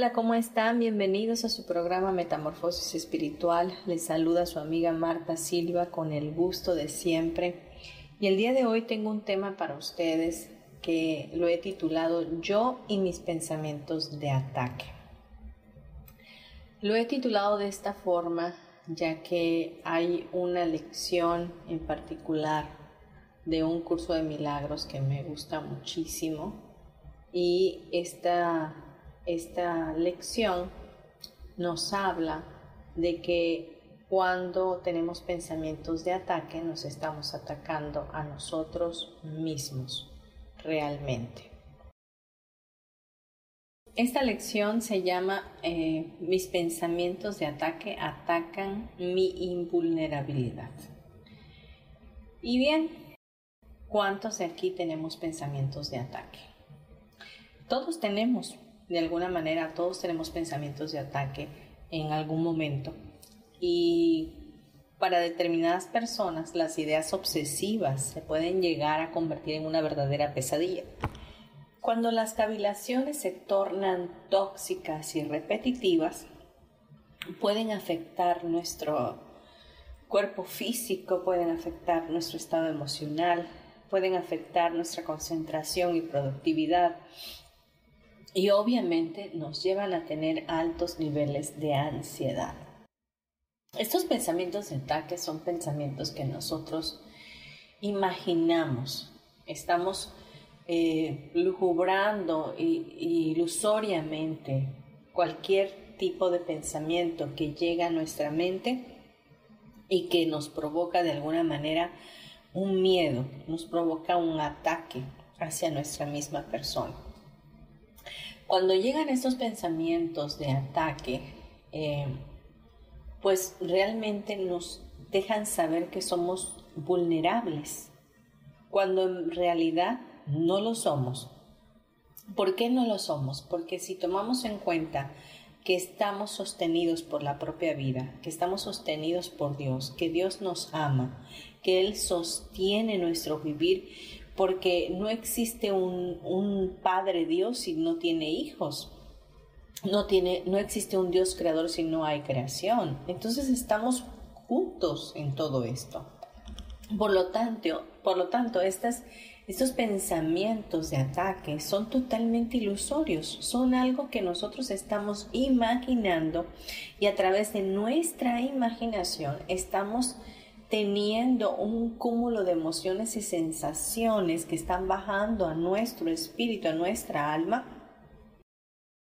Hola, ¿cómo están? Bienvenidos a su programa Metamorfosis Espiritual. Les saluda su amiga Marta Silva con el gusto de siempre. Y el día de hoy tengo un tema para ustedes que lo he titulado Yo y mis pensamientos de ataque. Lo he titulado de esta forma ya que hay una lección en particular de un curso de milagros que me gusta muchísimo y esta esta lección nos habla de que cuando tenemos pensamientos de ataque nos estamos atacando a nosotros mismos realmente. Esta lección se llama eh, Mis pensamientos de ataque atacan mi invulnerabilidad. Y bien, ¿cuántos de aquí tenemos pensamientos de ataque? Todos tenemos de alguna manera todos tenemos pensamientos de ataque en algún momento y para determinadas personas las ideas obsesivas se pueden llegar a convertir en una verdadera pesadilla. Cuando las cavilaciones se tornan tóxicas y repetitivas, pueden afectar nuestro cuerpo físico, pueden afectar nuestro estado emocional, pueden afectar nuestra concentración y productividad, y obviamente nos llevan a tener altos niveles de ansiedad. Estos pensamientos de ataque son pensamientos que nosotros imaginamos, estamos eh, lujubrando ilusoriamente cualquier tipo de pensamiento que llega a nuestra mente y que nos provoca de alguna manera un miedo, nos provoca un ataque hacia nuestra misma persona. Cuando llegan estos pensamientos de ataque, eh, pues realmente nos dejan saber que somos vulnerables, cuando en realidad no lo somos. ¿Por qué no lo somos? Porque si tomamos en cuenta que estamos sostenidos por la propia vida, que estamos sostenidos por Dios, que Dios nos ama, que Él sostiene nuestro vivir, porque no existe un, Padre Dios si no tiene hijos. No, tiene, no existe un Dios creador si no hay creación. Entonces estamos juntos en todo esto. Por lo tanto, por lo tanto estos pensamientos de ataque son totalmente ilusorios, son algo que nosotros estamos imaginando y a través de nuestra imaginación estamos teniendo un cúmulo de emociones y sensaciones que están bajando a nuestro espíritu, a nuestra alma,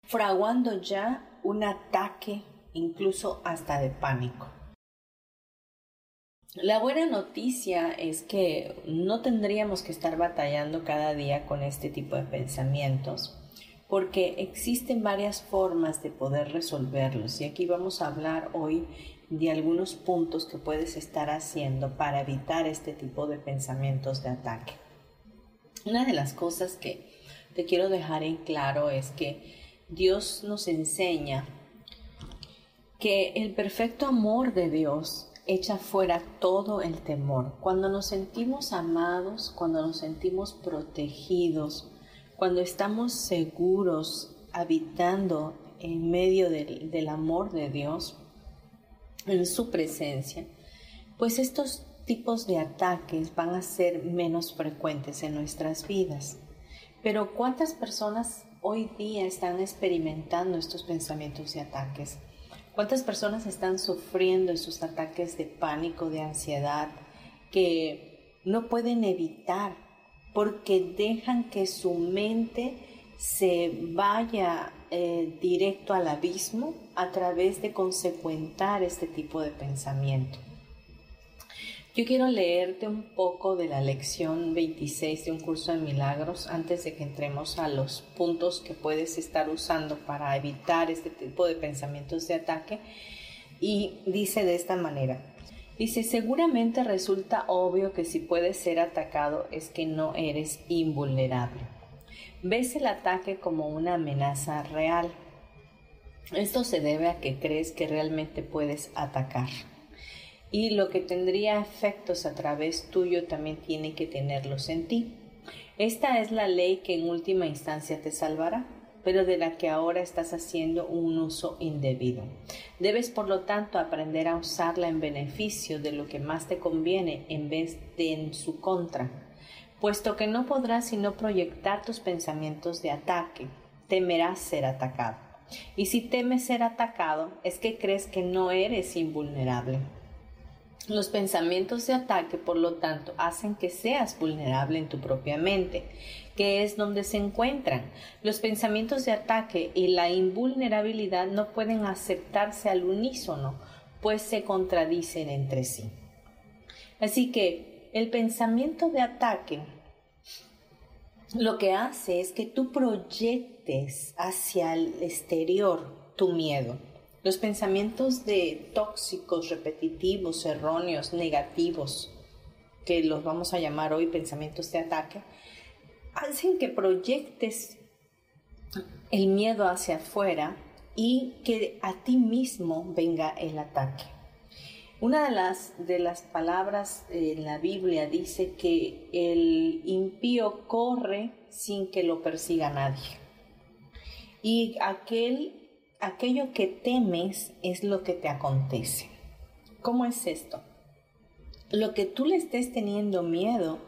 fraguando ya un ataque incluso hasta de pánico. La buena noticia es que no tendríamos que estar batallando cada día con este tipo de pensamientos, porque existen varias formas de poder resolverlos y aquí vamos a hablar hoy de algunos puntos que puedes estar haciendo para evitar este tipo de pensamientos de ataque. Una de las cosas que te quiero dejar en claro es que Dios nos enseña que el perfecto amor de Dios echa fuera todo el temor. Cuando nos sentimos amados, cuando nos sentimos protegidos, cuando estamos seguros habitando en medio del, del amor de Dios, en su presencia, pues estos tipos de ataques van a ser menos frecuentes en nuestras vidas. Pero ¿cuántas personas hoy día están experimentando estos pensamientos y ataques? ¿Cuántas personas están sufriendo esos ataques de pánico, de ansiedad, que no pueden evitar porque dejan que su mente se vaya eh, directo al abismo a través de consecuentar este tipo de pensamiento. Yo quiero leerte un poco de la lección 26 de un curso de milagros antes de que entremos a los puntos que puedes estar usando para evitar este tipo de pensamientos de ataque. Y dice de esta manera, dice, seguramente resulta obvio que si puedes ser atacado es que no eres invulnerable. Ves el ataque como una amenaza real. Esto se debe a que crees que realmente puedes atacar y lo que tendría efectos a través tuyo también tiene que tenerlos en ti. Esta es la ley que en última instancia te salvará, pero de la que ahora estás haciendo un uso indebido. Debes, por lo tanto, aprender a usarla en beneficio de lo que más te conviene en vez de en su contra, puesto que no podrás sino proyectar tus pensamientos de ataque. Temerás ser atacado. Y si temes ser atacado, es que crees que no eres invulnerable. Los pensamientos de ataque, por lo tanto, hacen que seas vulnerable en tu propia mente, que es donde se encuentran. Los pensamientos de ataque y la invulnerabilidad no pueden aceptarse al unísono, pues se contradicen entre sí. Así que el pensamiento de ataque lo que hace es que tú proyectes hacia el exterior tu miedo los pensamientos de tóxicos, repetitivos, erróneos, negativos, que los vamos a llamar hoy pensamientos de ataque, hacen que proyectes el miedo hacia afuera y que a ti mismo venga el ataque. Una de las, de las palabras en la Biblia dice que el impío corre sin que lo persiga nadie. Y aquel aquello que temes es lo que te acontece. ¿Cómo es esto? Lo que tú le estés teniendo miedo,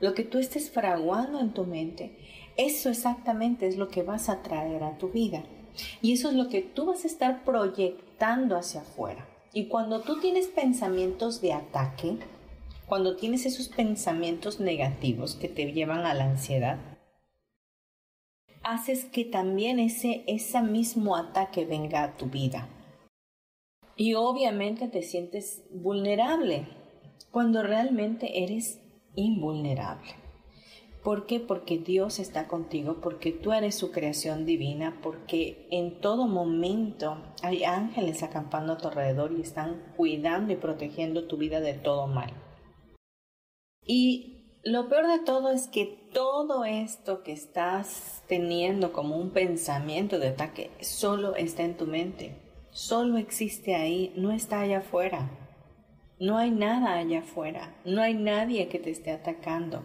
lo que tú estés fraguando en tu mente, eso exactamente es lo que vas a traer a tu vida. Y eso es lo que tú vas a estar proyectando hacia afuera. Y cuando tú tienes pensamientos de ataque, cuando tienes esos pensamientos negativos que te llevan a la ansiedad, haces que también ese, mismo ataque venga a tu vida. Y obviamente te sientes vulnerable cuando realmente eres invulnerable. ¿Por qué? Porque Dios está contigo, porque tú eres su creación divina, porque en todo momento hay ángeles acampando a tu alrededor y están cuidando y protegiendo tu vida de todo mal. Y lo peor de todo es que todo esto que estás teniendo como un pensamiento de ataque solo está en tu mente, solo existe ahí, no está allá afuera. No hay nada allá afuera, no hay nadie que te esté atacando.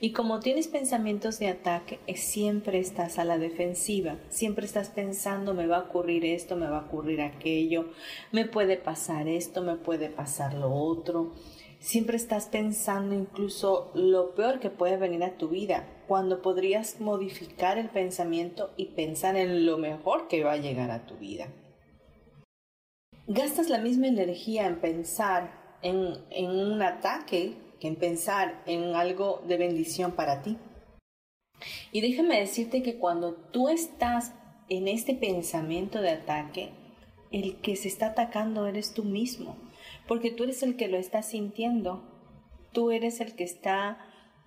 Y como tienes pensamientos de ataque, siempre estás a la defensiva, siempre estás pensando, me va a ocurrir esto, me va a ocurrir aquello, me puede pasar esto, me puede pasar lo otro Siempre estás pensando incluso lo peor que puede venir a tu vida, cuando podrías modificar el pensamiento y pensar en lo mejor que va a llegar a tu vida. Gastas la misma energía en pensar en, un ataque que en pensar en algo de bendición para ti. Y déjame decirte que cuando tú estás en este pensamiento de ataque, el que se está atacando eres tú mismo porque tú eres el que lo está sintiendo, tú eres el que está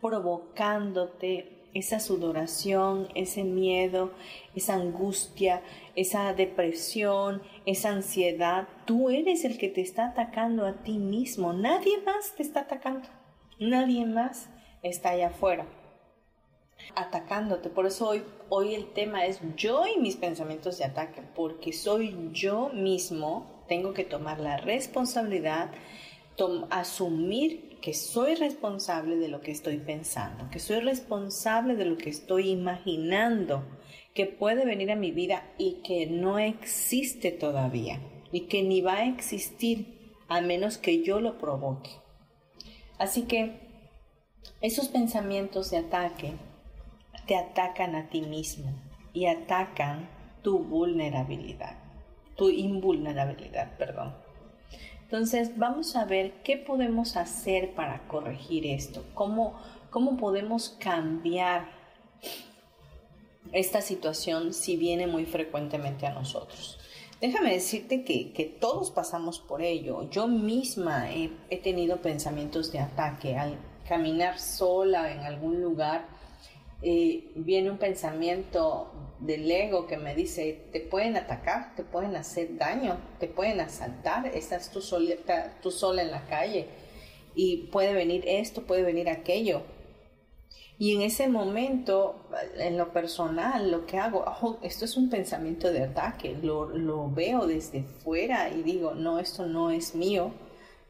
provocándote esa sudoración, ese miedo, esa angustia, esa depresión, esa ansiedad. Tú eres el que te está atacando a ti mismo. Nadie más te está atacando. Nadie más está allá afuera atacándote. Por eso hoy, hoy el tema es yo y mis pensamientos de ataque, porque soy yo mismo tengo que tomar la responsabilidad, asumir que soy responsable de lo que estoy pensando, que soy responsable de lo que estoy imaginando que puede venir a mi vida y que no existe todavía y que ni va a existir a menos que yo lo provoque. Así que esos pensamientos de ataque te atacan a ti mismo y atacan tu vulnerabilidad, tu invulnerabilidad, perdón. Entonces, vamos a ver qué podemos hacer para corregir esto, cómo, cómo podemos cambiar esta situación si viene muy frecuentemente a nosotros. Déjame decirte que, todos pasamos por ello. Yo misma he, he, tenido pensamientos de ataque. Al caminar sola en algún lugar, eh, viene un pensamiento del ego que me dice, te pueden atacar, te pueden hacer daño, te pueden asaltar, estás tú sola, tú sola en la calle y puede venir esto, puede venir aquello. Y en ese momento, en lo personal, lo que hago, esto es un pensamiento de ataque, lo, lo veo desde fuera y digo, no, esto no es mío,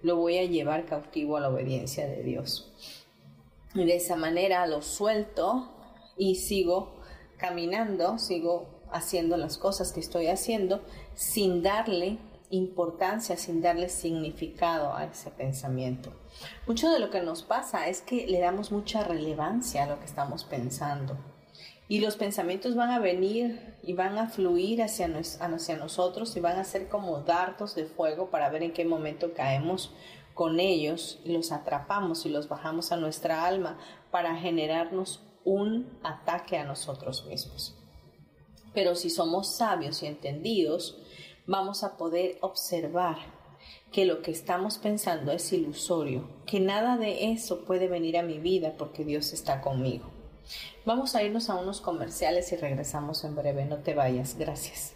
lo voy a llevar cautivo a la obediencia de Dios. Y de esa manera lo suelto y sigo caminando, sigo haciendo las cosas que estoy haciendo sin darle importancia, sin darle significado a ese pensamiento. Mucho de lo que nos pasa es que le damos mucha relevancia a lo que estamos pensando. Y los pensamientos van a venir y van a fluir hacia, hacia nosotros y van a ser como dardos de fuego para ver en qué momento caemos con ellos, los atrapamos y los bajamos a nuestra alma para generarnos un ataque a nosotros mismos. Pero si somos sabios y entendidos, vamos a poder observar que lo que estamos pensando es ilusorio, que nada de eso puede venir a mi vida porque Dios está conmigo. Vamos a irnos a unos comerciales y regresamos en breve. No te vayas. Gracias.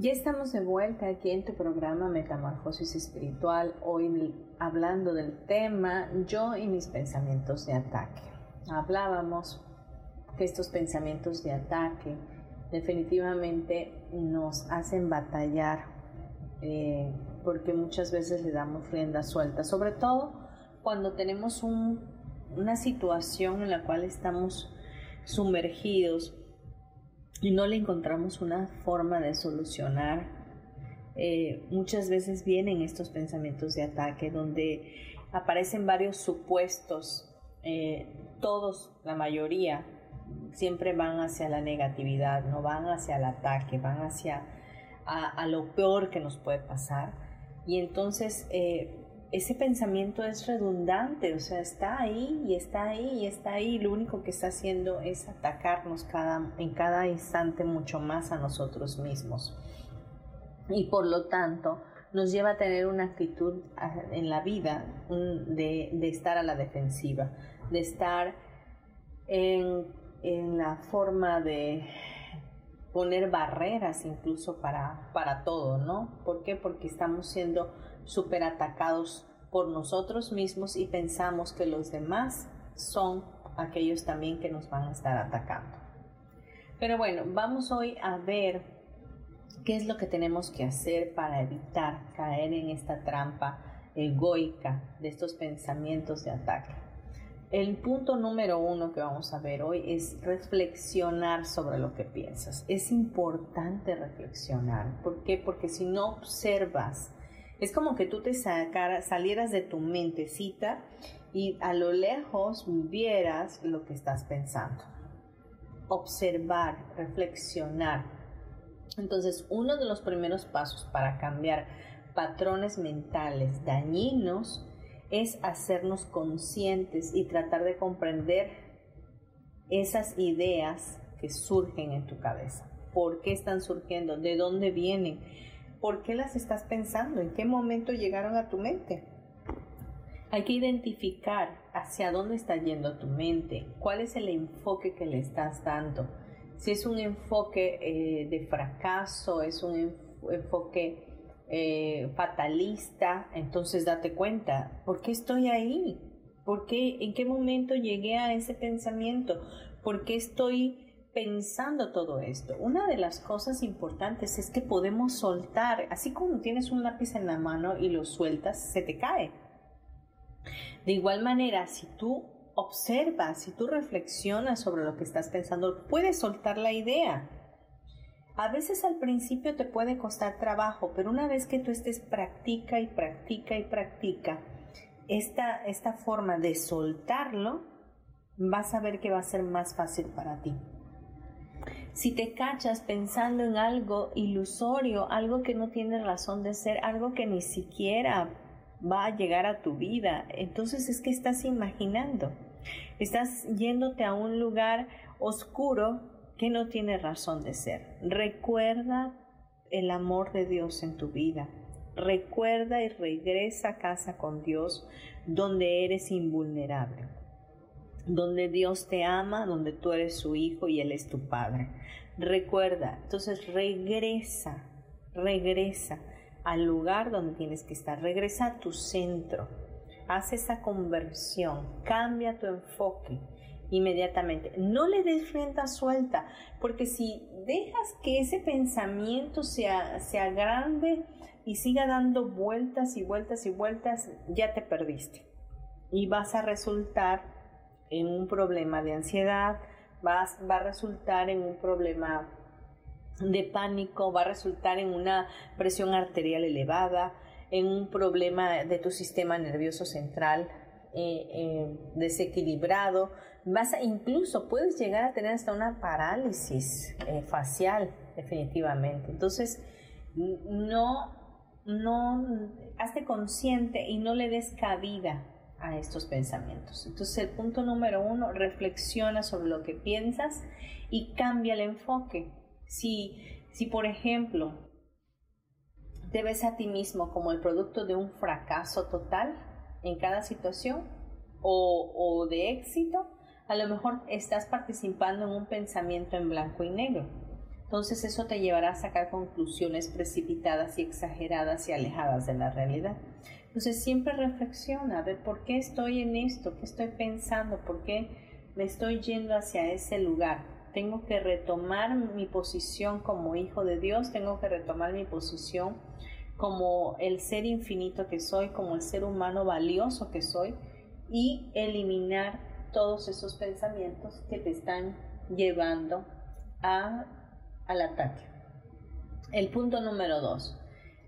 Ya estamos de vuelta aquí en tu programa Metamorfosis Espiritual, hoy hablando del tema yo y mis pensamientos de ataque. Hablábamos que estos pensamientos de ataque definitivamente nos hacen batallar eh, porque muchas veces le damos rienda suelta, sobre todo cuando tenemos una situación en la cual estamos sumergidos y no le encontramos una forma de solucionar, eh, muchas veces vienen estos pensamientos de ataque donde aparecen varios supuestos, eh, todos, la mayoría, siempre van hacia la negatividad, no van hacia el ataque, van hacia a, lo peor que nos puede pasar. Y entonces eh, ese pensamiento es redundante, o sea, está ahí y está ahí y está ahí, lo único que está haciendo es atacarnos cada, en cada instante mucho más a nosotros mismos. Y por lo tanto, nos lleva a tener una actitud en la vida de, estar a la defensiva, de estar en, en la forma de poner barreras incluso para, para todo, ¿no? ¿Por qué? Porque estamos siendo súper atacados por nosotros mismos y pensamos que los demás son aquellos también que nos van a estar atacando. Pero bueno, vamos hoy a ver qué es lo que tenemos que hacer para evitar caer en esta trampa egoica de estos pensamientos de ataque. El punto número uno que vamos a ver hoy es reflexionar sobre lo que piensas. Es importante reflexionar. ¿Por qué? Porque si no observas, es como que tú te salieras de tu mentecita y a lo lejos vieras lo que estás pensando. Observar, reflexionar. Entonces, uno de los primeros pasos para cambiar patrones mentales dañinos es hacernos conscientes y tratar de comprender esas ideas que surgen en tu cabeza. ¿Por qué están surgiendo? ¿De dónde vienen? ¿Por qué las estás pensando? ¿En qué momento llegaron a tu mente? Hay que identificar hacia dónde está yendo tu mente, cuál es el enfoque que le estás dando. Si es un enfoque eh, de fracaso, es un enfoque eh, fatalista, entonces date cuenta, ¿por qué estoy ahí? ¿Por qué, en qué momento llegué a ese pensamiento? ¿Por qué estoy pensando todo esto? Una de las cosas importantes es que podemos soltar, así como tienes un lápiz en la mano y lo sueltas, se te cae. De igual manera, si tú observas, si tú reflexionas sobre lo que estás pensando, puedes soltar la idea a veces al principio te puede costar trabajo, pero una vez que tú estés practica y practica y practica esta, esta forma de soltarlo, vas a ver que va a ser más fácil para ti. Si te cachas pensando en algo ilusorio, algo que no tiene razón de ser, algo que ni siquiera va a llegar a tu vida, entonces es que estás imaginando. Estás yéndote a un lugar oscuro que no tiene razón de ser. Recuerda el amor de Dios en tu vida. Recuerda y regresa a casa con Dios donde eres invulnerable, donde Dios te ama, donde tú eres su hijo y Él es tu padre. Recuerda, entonces regresa, regresa al lugar donde tienes que estar, regresa a tu centro, haz esa conversión, cambia tu enfoque inmediatamente. No le des rienda suelta, porque si dejas que ese pensamiento sea, sea grande y siga dando vueltas y vueltas y vueltas, ya te perdiste. Y vas a resultar en un problema de ansiedad, vas, va a resultar en un problema de pánico, va a resultar en una presión arterial elevada, en un problema de tu sistema nervioso central eh, eh, desequilibrado, vas a, incluso puedes llegar a tener hasta una parálisis eh, facial, definitivamente. Entonces, no, no, hazte consciente y no le des cabida a estos pensamientos. Entonces, el punto número uno, reflexiona sobre lo que piensas y cambia el enfoque. Si, si por ejemplo, te ves a ti mismo como el producto de un fracaso total en cada situación o, o de éxito, a lo mejor estás participando en un pensamiento en blanco y negro. Entonces eso te llevará a sacar conclusiones precipitadas y exageradas y alejadas de la realidad. Entonces siempre reflexiona, ¿por qué estoy en esto? ¿Qué estoy pensando? ¿Por qué me estoy yendo hacia ese lugar? Tengo que retomar mi posición como hijo de Dios, tengo que retomar mi posición como el ser infinito que soy, como el ser humano valioso que soy y eliminar todos esos pensamientos que te están llevando a, al ataque. El punto número dos,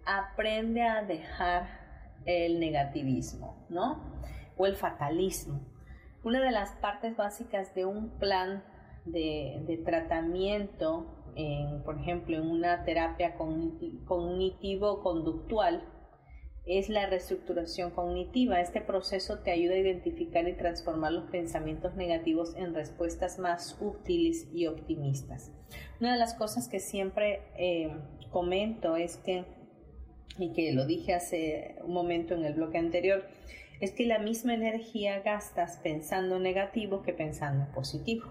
aprende a dejar el negativismo, ¿no? O el fatalismo. Una de las partes básicas de un plan de, tratamiento, en, por ejemplo, en una terapia cognitivo-conductual, es la reestructuración cognitiva. Este proceso te ayuda a identificar y transformar los pensamientos negativos en respuestas más útiles y optimistas. Una de las cosas que siempre eh, comento es que, y que lo dije hace un momento en el bloque anterior, es que la misma energía gastas pensando negativo que pensando positivo.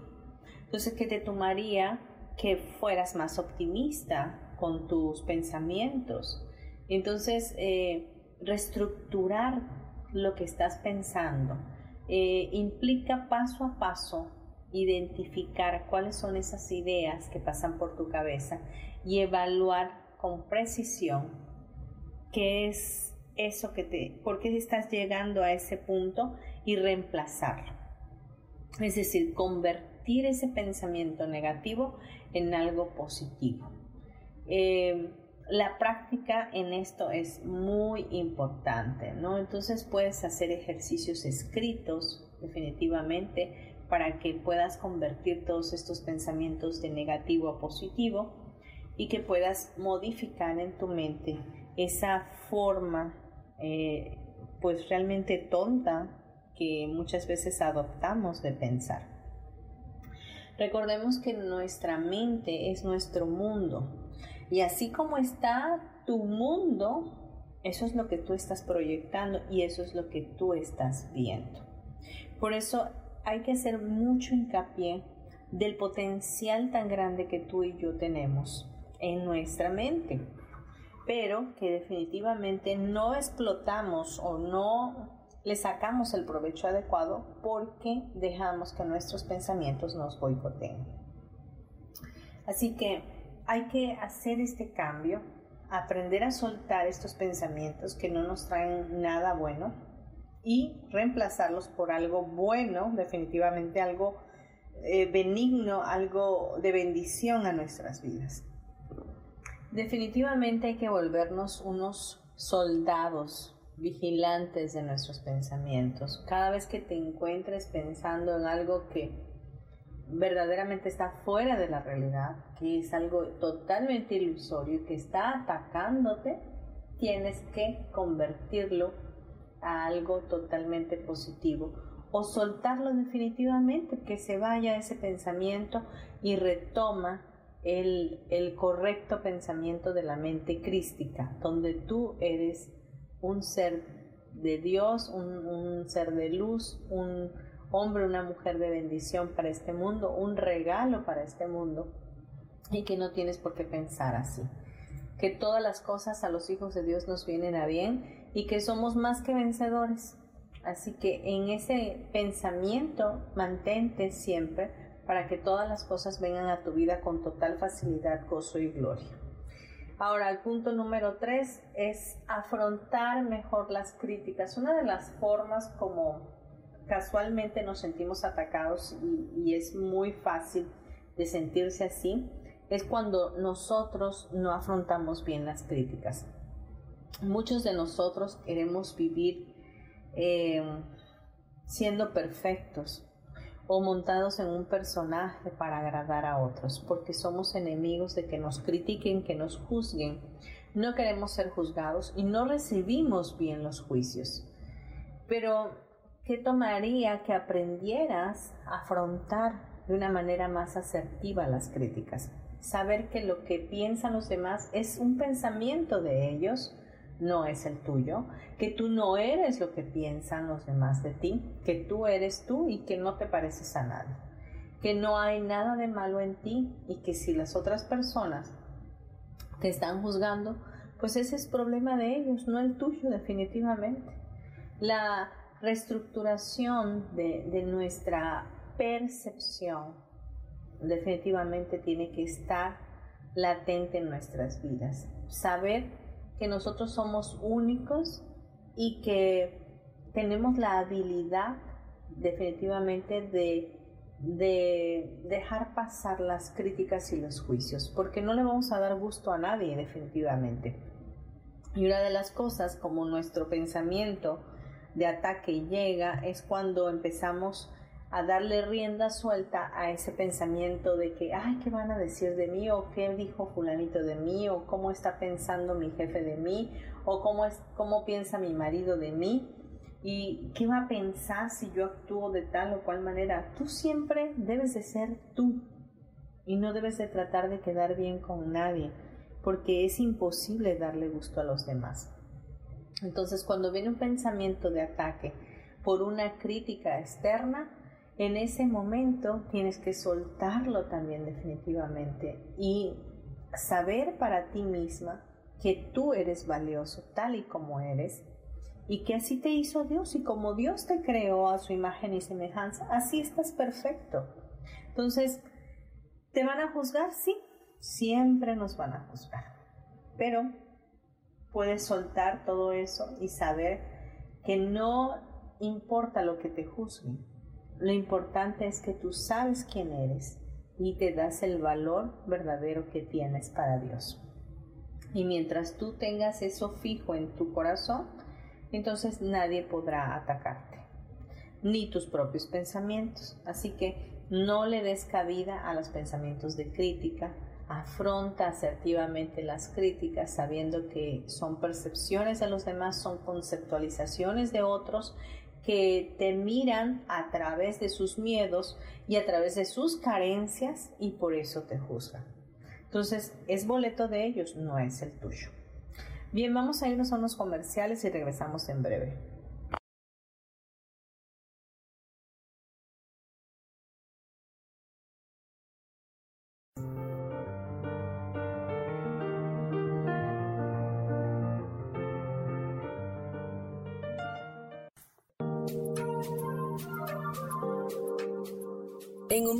Entonces, ¿qué te tomaría que fueras más optimista con tus pensamientos? Entonces, eh, reestructurar lo que estás pensando eh, implica paso a paso identificar cuáles son esas ideas que pasan por tu cabeza y evaluar con precisión qué es eso que te, por qué estás llegando a ese punto y reemplazarlo. Es decir, convertir ese pensamiento negativo en algo positivo. Eh, la práctica en esto es muy importante, ¿no? Entonces puedes hacer ejercicios escritos, definitivamente, para que puedas convertir todos estos pensamientos de negativo a positivo y que puedas modificar en tu mente esa forma, eh, pues realmente tonta que muchas veces adoptamos de pensar. Recordemos que nuestra mente es nuestro mundo y así como está tu mundo, eso es lo que tú estás proyectando y eso es lo que tú estás viendo. Por eso hay que hacer mucho hincapié del potencial tan grande que tú y yo tenemos en nuestra mente, pero que definitivamente no explotamos o no le sacamos el provecho adecuado porque dejamos que nuestros pensamientos nos boicoteen. Así que hay que hacer este cambio, aprender a soltar estos pensamientos que no nos traen nada bueno y reemplazarlos por algo bueno, definitivamente algo eh, benigno, algo de bendición a nuestras vidas. Definitivamente hay que volvernos unos soldados vigilantes de nuestros pensamientos. Cada vez que te encuentres pensando en algo que verdaderamente está fuera de la realidad, que es algo totalmente ilusorio y que está atacándote, tienes que convertirlo a algo totalmente positivo o soltarlo definitivamente, que se vaya ese pensamiento y retoma el, correcto pensamiento de la mente crística, donde tú eres un ser de Dios, un ser de luz, un hombre, una mujer de bendición para este mundo, un regalo para este mundo y que no tienes por qué pensar así. Que todas las cosas a los hijos de Dios nos vienen a bien y que somos más que vencedores. Así que en ese pensamiento mantente siempre para que todas las cosas vengan a tu vida con total facilidad, gozo y gloria. Ahora, el punto número tres es afrontar mejor las críticas. Una de las formas como casualmente nos sentimos atacados y, es muy fácil de sentirse así, es cuando nosotros no afrontamos bien las críticas. Muchos de nosotros queremos vivir eh, siendo perfectos o montados en un personaje para agradar a otros, porque somos enemigos de que nos critiquen, que nos juzguen. No queremos ser juzgados y no recibimos bien los juicios. Pero ¿Qué tomaría que aprendieras a afrontar de una manera más asertiva las críticas? Saber que lo que piensan los demás es un pensamiento de ellos, no es el tuyo, que tú no eres lo que piensan los demás de ti, que tú eres tú y que no te pareces a nadie, que no hay nada de malo en ti y que si las otras personas te están juzgando, pues ese es problema de ellos, no el tuyo definitivamente. La reestructuración de, nuestra percepción definitivamente tiene que estar latente en nuestras vidas. Saber que nosotros somos únicos y que tenemos la habilidad definitivamente de, de, dejar pasar las críticas y los juicios, porque no le vamos a dar gusto a nadie definitivamente. Y una de las cosas como nuestro pensamiento de ataque llega es cuando empezamos a darle rienda suelta a ese pensamiento de que, ay, ¿qué van a decir de mí? o qué dijo fulanito de mí, o cómo está pensando mi jefe de mí, o cómo, es, cómo piensa mi marido de mí, y qué va a pensar si yo actúo de tal o cual manera. Tú siempre debes de ser tú y no debes de tratar de quedar bien con nadie, porque es imposible darle gusto a los demás. Entonces, cuando viene un pensamiento de ataque por una crítica externa, en ese momento tienes que soltarlo también definitivamente y saber para ti misma que tú eres valioso tal y como eres y que así te hizo Dios y como Dios te creó a su imagen y semejanza, así estás perfecto. Entonces, ¿te van a juzgar? Sí, siempre nos van a juzgar. Pero puedes soltar todo eso y saber que no importa lo que te juzguen. Lo importante es que tú sabes quién eres y te das el valor verdadero que tienes para Dios. Y mientras tú tengas eso fijo en tu corazón, entonces nadie podrá atacarte, ni tus propios pensamientos. Así que no le des cabida a los pensamientos de crítica, afronta asertivamente las críticas sabiendo que son percepciones de los demás, son conceptualizaciones de otros que te miran a través de sus miedos y a través de sus carencias y por eso te juzgan. Entonces, es boleto de ellos, no es el tuyo. Bien, vamos a irnos a unos comerciales y regresamos en breve.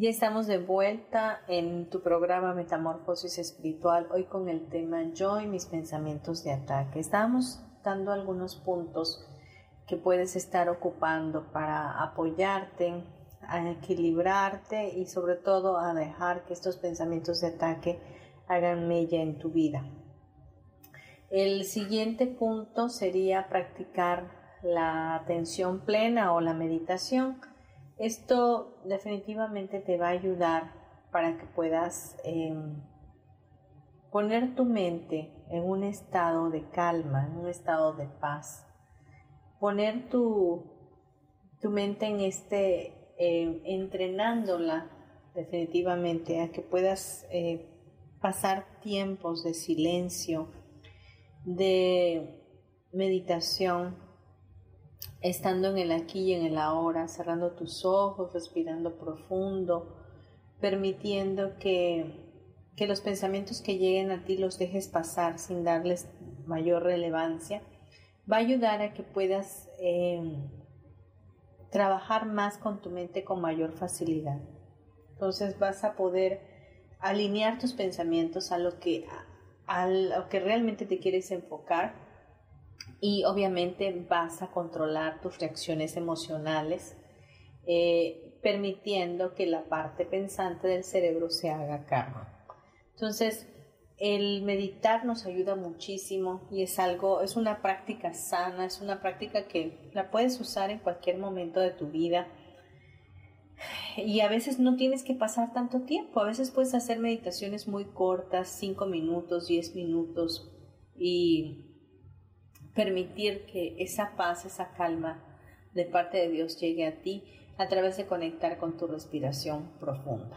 Ya estamos de vuelta en tu programa Metamorfosis Espiritual, hoy con el tema Yo y mis pensamientos de ataque. Estamos dando algunos puntos que puedes estar ocupando para apoyarte, a equilibrarte y sobre todo a dejar que estos pensamientos de ataque hagan mella en tu vida. El siguiente punto sería practicar la atención plena o la meditación esto definitivamente te va a ayudar para que puedas em, poner tu mente en un estado de calma, en un estado de paz. Poner tu, tu mente en este, em, entrenándola definitivamente a que puedas eh, pasar tiempos de silencio, de meditación, estando en el aquí y en el ahora, cerrando tus ojos, respirando profundo, permitiendo que, los pensamientos que lleguen a ti los dejes pasar sin darles mayor relevancia, va a ayudar a que puedas em, trabajar más con tu mente con mayor facilidad. Entonces vas a poder alinear tus pensamientos a lo que, a lo que realmente te quieres enfocar y obviamente vas a controlar tus reacciones emocionales, eh, permitiendo que la parte pensante del cerebro se haga cargo. Entonces, el meditar nos ayuda muchísimo y es algo, es una práctica sana, es una práctica que la puedes usar en cualquier momento de tu vida. Y a veces no tienes que pasar tanto tiempo, a veces puedes hacer meditaciones muy cortas, 5 minutos, 10 minutos, y permitir que esa paz, esa calma de parte de Dios llegue a ti a través de conectar con tu respiración profunda.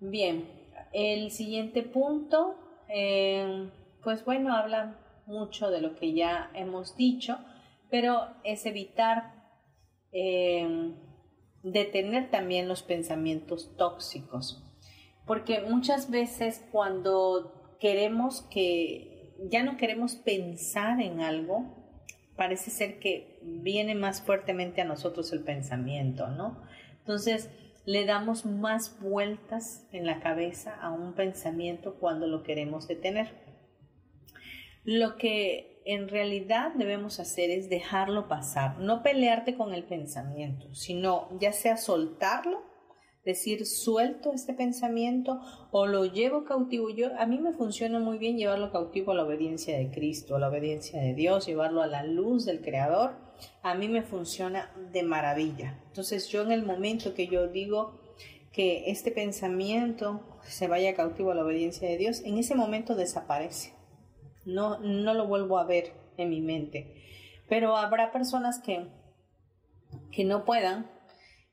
Bien, el siguiente punto, eh, pues bueno, habla mucho de lo que ya hemos dicho, pero es evitar eh, detener también los pensamientos tóxicos, porque muchas veces cuando queremos que ya no queremos pensar en algo, parece ser que viene más fuertemente a nosotros el pensamiento, ¿no? Entonces, le damos más vueltas en la cabeza a un pensamiento cuando lo queremos detener. Lo que en realidad debemos hacer es dejarlo pasar, no pelearte con el pensamiento, sino ya sea soltarlo decir suelto este pensamiento o lo llevo cautivo. Yo, a mí me funciona muy bien llevarlo cautivo a la obediencia de Cristo, a la obediencia de Dios, llevarlo a la luz del Creador. A mí me funciona de maravilla. Entonces yo en el momento que yo digo que este pensamiento se vaya cautivo a la obediencia de Dios, en ese momento desaparece. No, no lo vuelvo a ver en mi mente. Pero habrá personas que, que no puedan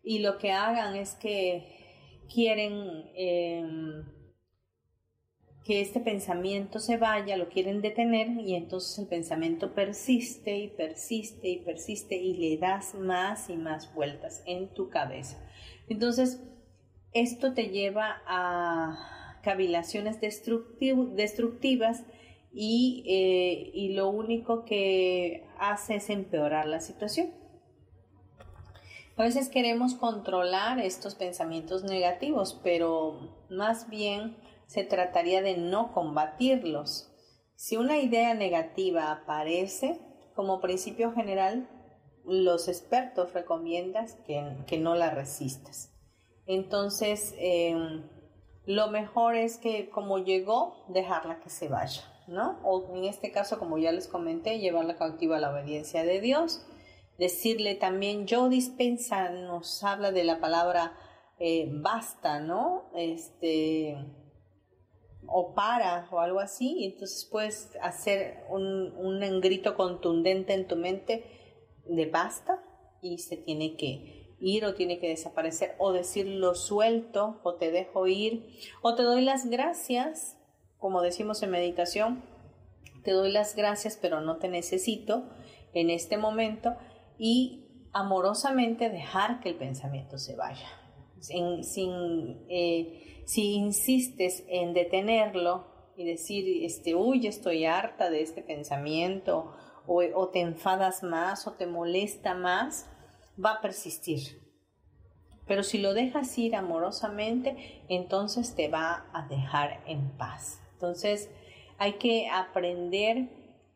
y lo que hagan es que quieren em, que este pensamiento se vaya, lo quieren detener y entonces el pensamiento persiste y persiste y persiste y le das más y más vueltas en tu cabeza. Entonces, esto te lleva a cavilaciones destructivas y, eh, y lo único que hace es empeorar la situación. A veces queremos controlar estos pensamientos negativos, pero más bien se trataría de no combatirlos. Si una idea negativa aparece, como principio general, los expertos recomiendan que, no la resistas. Entonces, em, lo mejor es que como llegó, dejarla que se vaya, ¿no? O en este caso, como ya les comenté, llevarla cautiva a la obediencia de Dios decirle también, yo dispensa, nos habla de la palabra eh, basta, ¿no? Este, o para, o algo así, entonces puedes hacer un, un grito contundente en tu mente de basta y se tiene que ir o tiene que desaparecer, o decir lo suelto o te dejo ir, o te doy las gracias, como decimos en meditación, te doy las gracias, pero no te necesito en este momento y amorosamente dejar que el pensamiento se vaya. Sin, eh, si insistes en detenerlo y decir, este, uy, estoy harta de este pensamiento, o, o te enfadas más o te molesta más, va a persistir. Pero si lo dejas ir amorosamente, entonces te va a dejar en paz. Entonces hay que aprender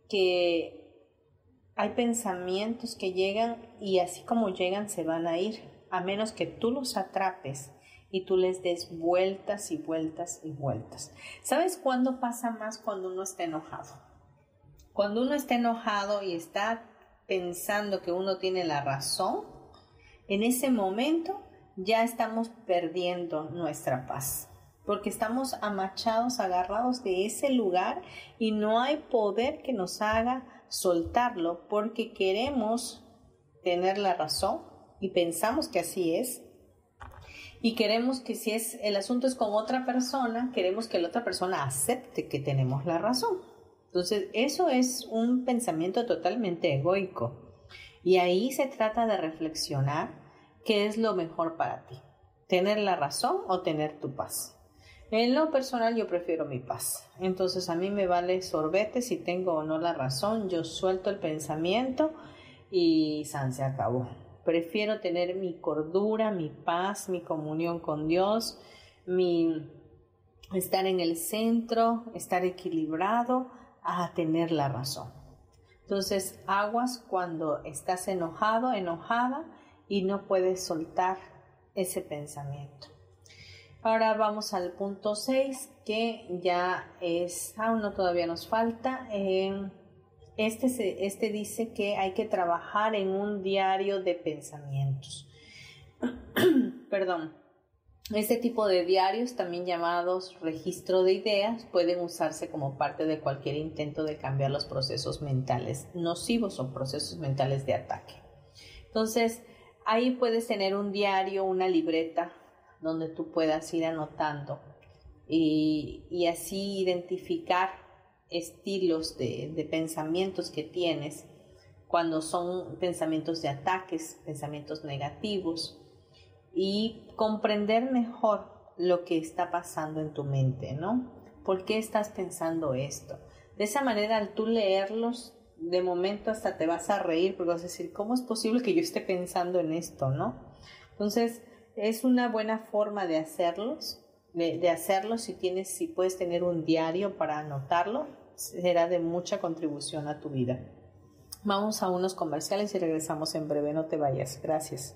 que hay pensamientos que llegan y así como llegan se van a ir, a menos que tú los atrapes y tú les des vueltas y vueltas y vueltas. ¿Sabes cuándo pasa más cuando uno está enojado? Cuando uno está enojado y está pensando que uno tiene la razón, en ese momento ya estamos perdiendo nuestra paz, porque estamos amachados, agarrados de ese lugar y no hay poder que nos haga soltarlo porque queremos tener la razón y pensamos que así es. Y queremos que si es el asunto es con otra persona, queremos que la otra persona acepte que tenemos la razón. Entonces, eso es un pensamiento totalmente egoico. Y ahí se trata de reflexionar qué es lo mejor para ti, tener la razón o tener tu paz. En lo personal yo prefiero mi paz. Entonces a mí me vale sorbete si tengo o no la razón. Yo suelto el pensamiento y San se acabó. Prefiero tener mi cordura, mi paz, mi comunión con Dios, mi estar en el centro, estar equilibrado a tener la razón. Entonces aguas cuando estás enojado, enojada y no puedes soltar ese pensamiento. Ahora vamos al punto 6, que ya es, aún no todavía nos falta. este, este dice que hay que trabajar en un diario de pensamientos. Perdón. Este tipo de diarios, también llamados registro de ideas, pueden usarse como parte de cualquier intento de cambiar los procesos mentales nocivos o procesos mentales de ataque. Entonces, ahí puedes tener un diario, una libreta donde tú puedas ir anotando y, así identificar estilos de, pensamientos que tienes cuando son pensamientos de ataques, pensamientos negativos y comprender mejor lo que está pasando en tu mente, ¿no? ¿Por qué estás pensando esto? De esa manera, al tú leerlos, de momento hasta te vas a reír porque vas a decir, ¿cómo es posible que yo esté pensando en esto, no? Entonces, es una buena forma de hacerlos, de, hacerlo si tienes, si puedes tener un diario para anotarlo, será de mucha contribución a tu vida. Vamos a unos comerciales y regresamos en breve, no te vayas. Gracias.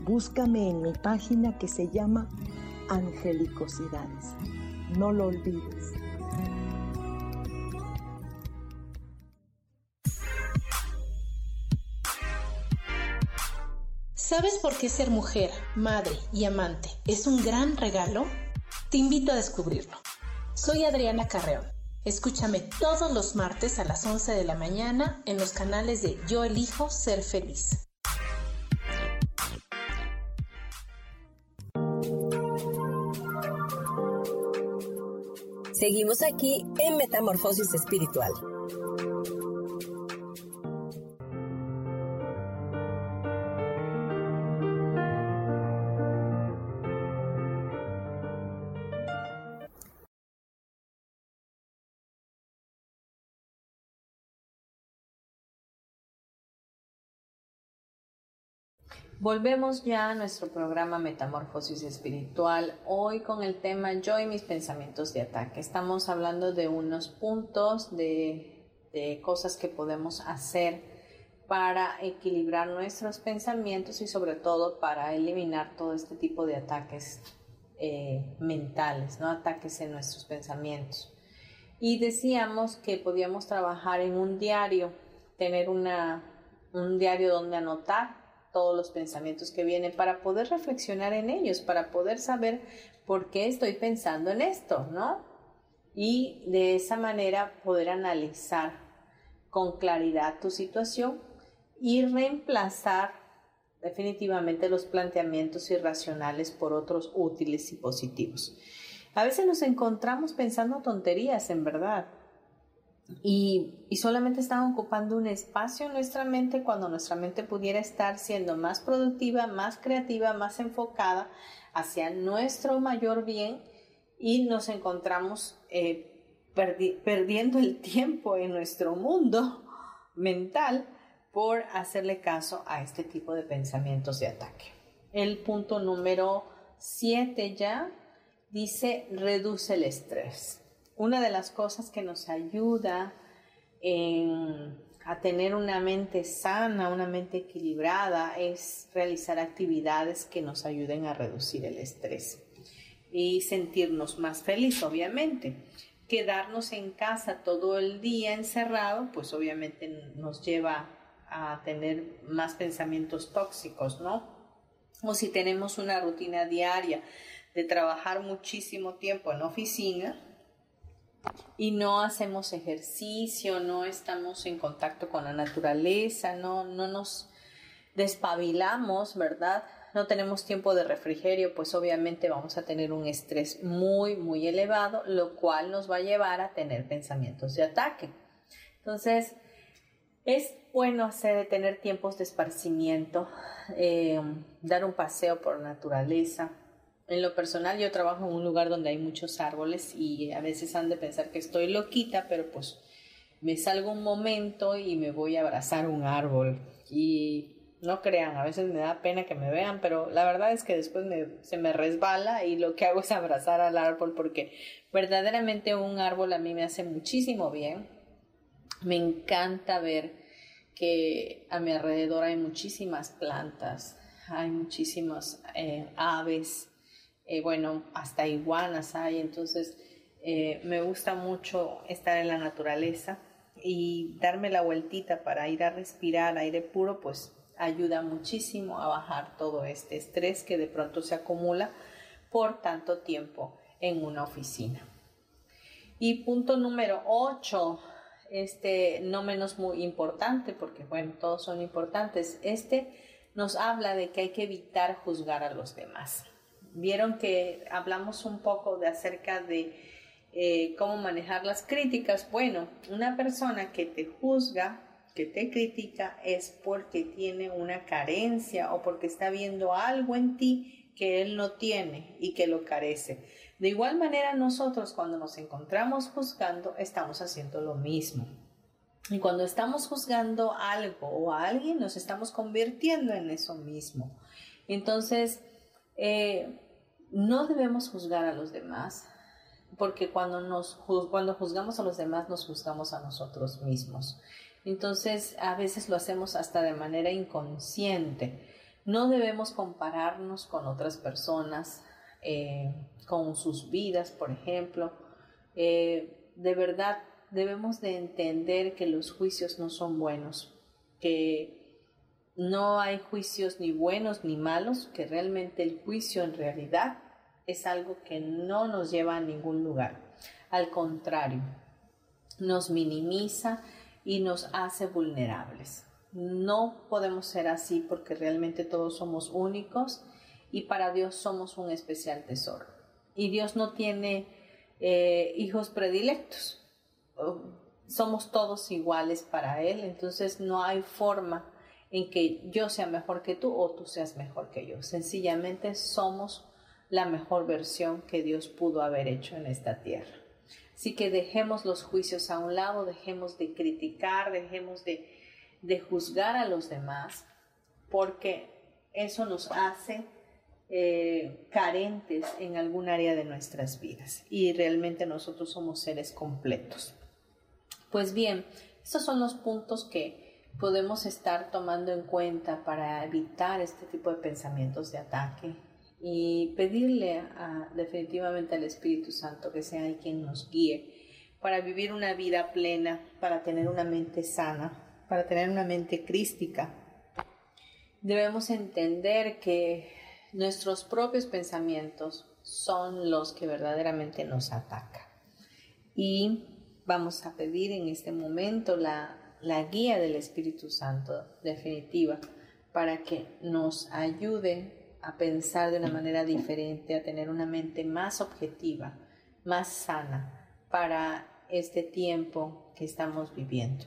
Búscame en mi página que se llama Angelicosidades. No lo olvides. ¿Sabes por qué ser mujer, madre y amante es un gran regalo? Te invito a descubrirlo. Soy Adriana Carreón. Escúchame todos los martes a las 11 de la mañana en los canales de Yo elijo ser feliz. Seguimos aquí en Metamorfosis Espiritual. Volvemos ya a nuestro programa Metamorfosis Espiritual, hoy con el tema Yo y mis pensamientos de ataque. Estamos hablando de unos puntos, de, cosas que podemos hacer para equilibrar nuestros pensamientos y sobre todo para eliminar todo este tipo de ataques eh, mentales, ¿no? ataques en nuestros pensamientos. Y decíamos que podíamos trabajar en un diario, tener una, un diario donde anotar todos los pensamientos que vienen para poder reflexionar en ellos, para poder saber por qué estoy pensando en esto, ¿no? Y de esa manera poder analizar con claridad tu situación y reemplazar definitivamente los planteamientos irracionales por otros útiles y positivos. A veces nos encontramos pensando tonterías, en verdad, y, solamente están ocupando un espacio en nuestra mente cuando nuestra mente pudiera estar siendo más productiva, más creativa, más enfocada hacia nuestro mayor bien y nos encontramos eh, perdiendo el tiempo en nuestro mundo mental por hacerle caso a este tipo de pensamientos de ataque. El punto número 7 ya dice reduce el estrés una de las cosas que nos ayuda a tener una mente sana, una mente equilibrada, es realizar actividades que nos ayuden a reducir el estrés y sentirnos más felices, obviamente. Quedarnos en casa todo el día encerrado, pues obviamente nos lleva a tener más pensamientos tóxicos, ¿no? O si tenemos una rutina diaria de trabajar muchísimo tiempo en oficina, y no hacemos ejercicio, no estamos en contacto con la naturaleza, no, no nos despabilamos, ¿verdad? No tenemos tiempo de refrigerio, pues obviamente vamos a tener un estrés muy, muy elevado, lo cual nos va a llevar a tener pensamientos de ataque. Entonces, es bueno hacer, tener tiempos de esparcimiento, eh, dar un paseo por naturaleza, en lo personal yo trabajo en un lugar donde hay muchos árboles y a veces han de pensar que estoy loquita, pero pues me salgo un momento y me voy a abrazar un árbol y no crean, a veces me da pena que me vean, pero la verdad es que después se me resbala y lo que hago es abrazar al árbol porque verdaderamente un árbol a mí me hace muchísimo bien. Me encanta ver que a mi alrededor hay muchísimas plantas, hay muchísimas eh, aves, eh, bueno, hasta iguanas hay, entonces eh, me gusta mucho estar en la naturaleza y darme la vueltita para ir a respirar aire puro, pues ayuda muchísimo a bajar todo este estrés que de pronto se acumula por tanto tiempo en una oficina. Y punto número 8, este no menos muy importante, porque bueno, todos son importantes, este nos habla de que hay que evitar juzgar a los demás. Vieron que hablamos un poco de acerca de eh, cómo manejar las críticas. Bueno, una persona que te juzga, que te critica, es porque tiene una carencia o porque está viendo algo en ti que él no tiene y que lo carece. De igual manera, nosotros cuando nos encontramos juzgando, estamos haciendo lo mismo. Y cuando estamos juzgando algo o a alguien, nos estamos convirtiendo en eso mismo. Entonces, eh, no debemos juzgar a los demás, porque cuando, nos, cuando juzgamos a los demás, nos juzgamos a nosotros mismos. Entonces, a veces lo hacemos hasta de manera inconsciente. No debemos compararnos con otras personas, eh, con sus vidas, por ejemplo. Eh, de verdad debemos de entender que los juicios no son buenos, que no hay juicios ni buenos ni malos, que realmente el juicio en realidad es algo que no nos lleva a ningún lugar. Al contrario, nos minimiza y nos hace vulnerables. No podemos ser así porque realmente todos somos únicos y para Dios somos un especial tesoro. Y Dios no tiene eh, hijos predilectos. Somos todos iguales para Él, entonces no hay forma en que yo sea mejor que tú o tú seas mejor que yo. Sencillamente somos la mejor versión que Dios pudo haber hecho en esta tierra. Así que dejemos los juicios a un lado, dejemos de criticar, dejemos de, de juzgar a los demás, porque eso nos hace eh, carentes en algún área de nuestras vidas y realmente nosotros somos seres completos. Pues bien, estos son los puntos que podemos estar tomando en cuenta para evitar este tipo de pensamientos de ataque y pedirle definitivamente al Espíritu Santo que sea el quien nos guíe para vivir una vida plena, para tener una mente sana, para tener una mente crística. Debemos entender que nuestros propios pensamientos son los que verdaderamente nos atacan. Y vamos a pedir en este momento la, guía del Espíritu Santo definitiva para que nos ayude a pensar de una manera diferente, a tener una mente más objetiva, más sana para este tiempo que estamos viviendo.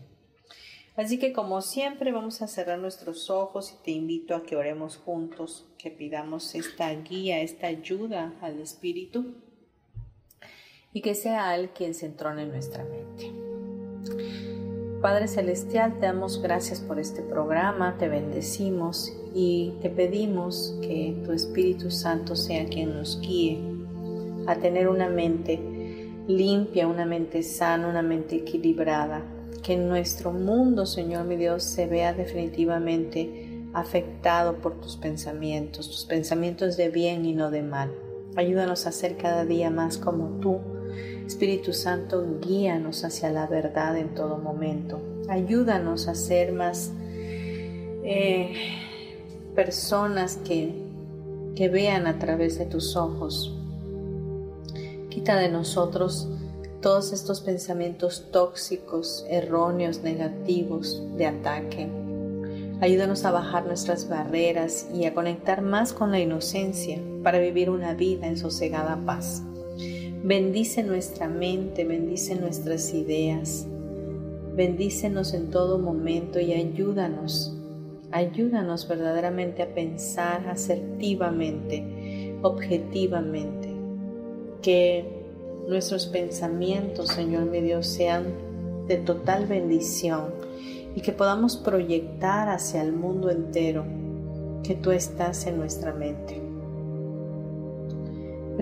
Así que como siempre vamos a cerrar nuestros ojos y te invito a que oremos juntos, que pidamos esta guía, esta ayuda al Espíritu y que sea Él quien se entrone en nuestra mente. Padre Celestial, te damos gracias por este programa, te bendecimos y te pedimos que tu Espíritu Santo sea quien nos guíe a tener una mente limpia, una mente sana, una mente equilibrada que nuestro mundo, Señor mi Dios, se vea definitivamente afectado por tus pensamientos, tus pensamientos de bien y no de mal. Ayúdanos a ser cada día más como tú. Espíritu Santo, guíanos hacia la verdad en todo momento. Ayúdanos a ser más eh, personas que, que vean a través de tus ojos. Quita de nosotros todos estos pensamientos tóxicos, erróneos, negativos de ataque. Ayúdanos a bajar nuestras barreras y a conectar más con la inocencia para vivir una vida en sosegada paz. Bendice nuestra mente, bendice nuestras ideas, bendícenos en todo momento y ayúdanos, ayúdanos verdaderamente a pensar asertivamente, objetivamente, que nuestros pensamientos, Señor mi Dios, sean de total bendición y que podamos proyectar hacia el mundo entero que tú estás en nuestra mente.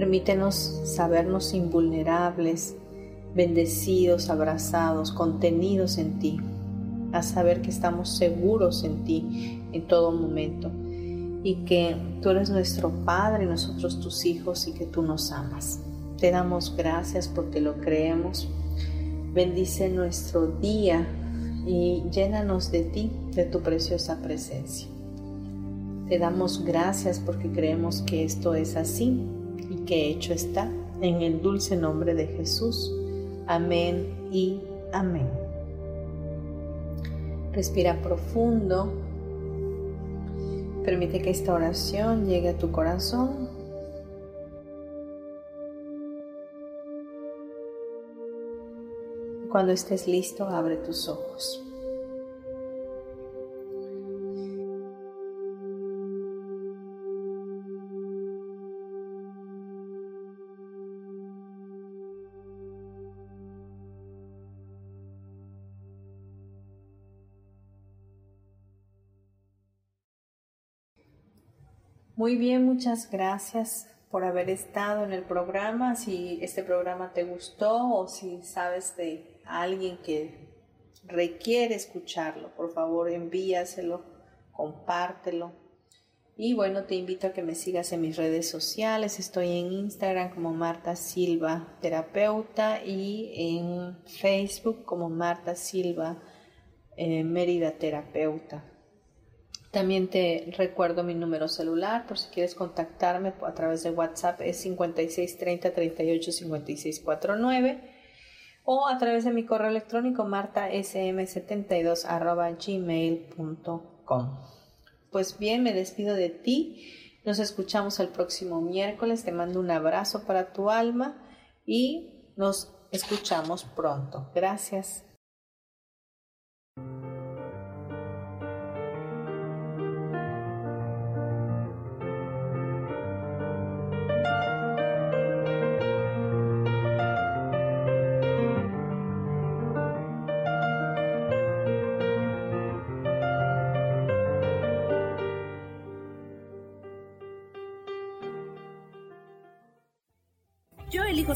Permítenos sabernos invulnerables, bendecidos, abrazados, contenidos en ti, a saber que estamos seguros en ti en todo momento y que tú eres nuestro Padre, nosotros tus hijos y que tú nos amas. Te damos gracias porque lo creemos. Bendice nuestro día y llénanos de ti, de tu preciosa presencia. Te damos gracias porque creemos que esto es así que hecho está en el dulce nombre de Jesús. Amén y amén. Respira profundo. Permite que esta oración llegue a tu corazón. Cuando estés listo, abre tus ojos. Muy bien, muchas gracias por haber estado en el programa. Si este programa te gustó o si sabes de alguien que requiere escucharlo, por favor envíaselo, compártelo. Y bueno, te invito a que me sigas en mis redes sociales. Estoy en Instagram como Marta Silva Terapeuta y en Facebook como Marta Silva eh, Mérida Terapeuta. También te recuerdo mi número celular por si quieres contactarme a través de WhatsApp es 5630 38 56 o a través de mi correo electrónico martasm72 gmail.com. Pues bien, me despido de ti. Nos escuchamos el próximo miércoles. Te mando un abrazo para tu alma y nos escuchamos pronto. Gracias.